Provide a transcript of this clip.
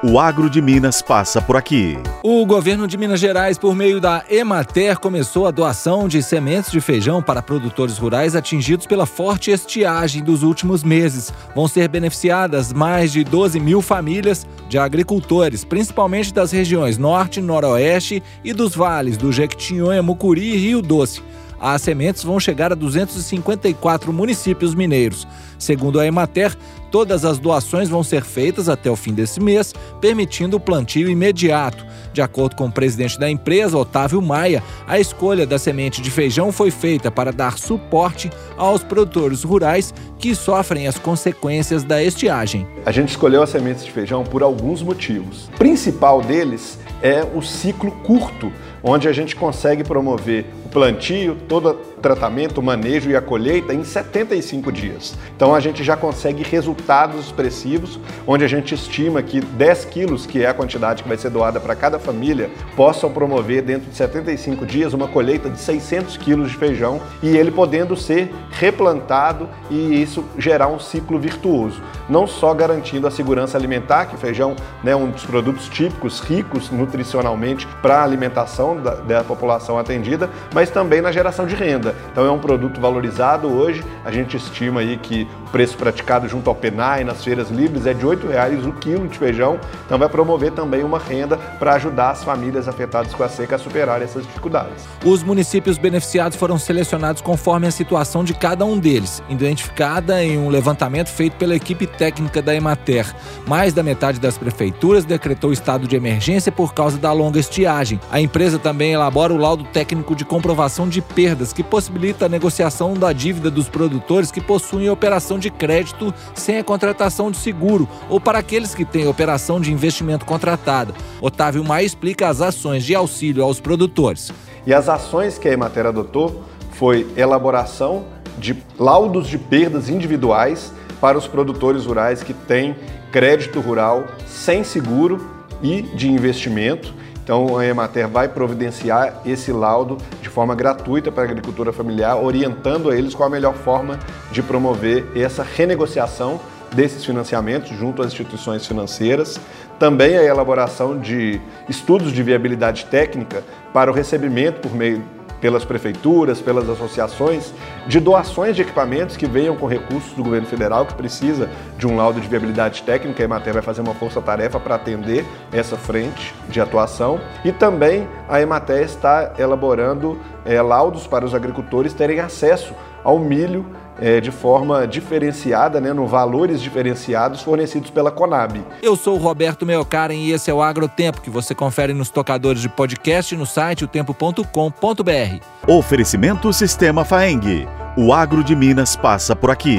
O agro de Minas passa por aqui. O governo de Minas Gerais, por meio da Emater, começou a doação de sementes de feijão para produtores rurais atingidos pela forte estiagem dos últimos meses. Vão ser beneficiadas mais de 12 mil famílias de agricultores, principalmente das regiões Norte, Noroeste e dos vales do Jequitinhonha, Mucuri e Rio Doce. As sementes vão chegar a 254 municípios mineiros. Segundo a Emater, todas as doações vão ser feitas até o fim desse mês, permitindo o plantio imediato. De acordo com o presidente da empresa, Otávio Maia, a escolha da semente de feijão foi feita para dar suporte aos produtores rurais que sofrem as consequências da estiagem. A gente escolheu as sementes de feijão por alguns motivos. O principal deles é o ciclo curto, onde a gente consegue promover o plantio, todo o tratamento, o manejo e a colheita em 75 dias. Então a gente já consegue resultados expressivos, onde a gente estima que 10 quilos, que é a quantidade que vai ser doada para cada família, possam promover dentro de 75 dias uma colheita de 600 quilos de feijão e ele podendo ser replantado e isso gerar um ciclo virtuoso, não só garantindo a segurança alimentar, que feijão é né, um dos produtos típicos ricos nutricionalmente para a alimentação da, da população atendida, mas também na geração de renda. Então é um produto valorizado hoje, a gente estima aí que preço praticado junto ao PENAI nas feiras livres é de R$ 8,00 o quilo de feijão, então vai promover também uma renda para ajudar as famílias afetadas com a seca a superar essas dificuldades. Os municípios beneficiados foram selecionados conforme a situação de cada um deles, identificada em um levantamento feito pela equipe técnica da Emater. Mais da metade das prefeituras decretou estado de emergência por causa da longa estiagem. A empresa também elabora o laudo técnico de comprovação de perdas, que possibilita a negociação da dívida dos produtores que possuem operação de crédito sem a contratação de seguro ou para aqueles que têm operação de investimento contratada. Otávio Maia explica as ações de auxílio aos produtores. E as ações que a Emater adotou foi elaboração de laudos de perdas individuais para os produtores rurais que têm crédito rural sem seguro e de investimento. Então a Emater vai providenciar esse laudo forma gratuita para a agricultura familiar, orientando eles qual a melhor forma de promover essa renegociação desses financiamentos junto às instituições financeiras, também a elaboração de estudos de viabilidade técnica para o recebimento por meio pelas prefeituras, pelas associações, de doações de equipamentos que venham com recursos do governo federal, que precisa de um laudo de viabilidade técnica. A Emater vai fazer uma força-tarefa para atender essa frente de atuação. E também a Emater está elaborando é, laudos para os agricultores terem acesso ao milho é, de forma diferenciada, né, no valores diferenciados fornecidos pela Conab. Eu sou o Roberto Meocaren e esse é o Agrotempo, que você confere nos tocadores de podcast no site otempo.com.br. Oferecimento Sistema Faeng. O agro de Minas passa por aqui.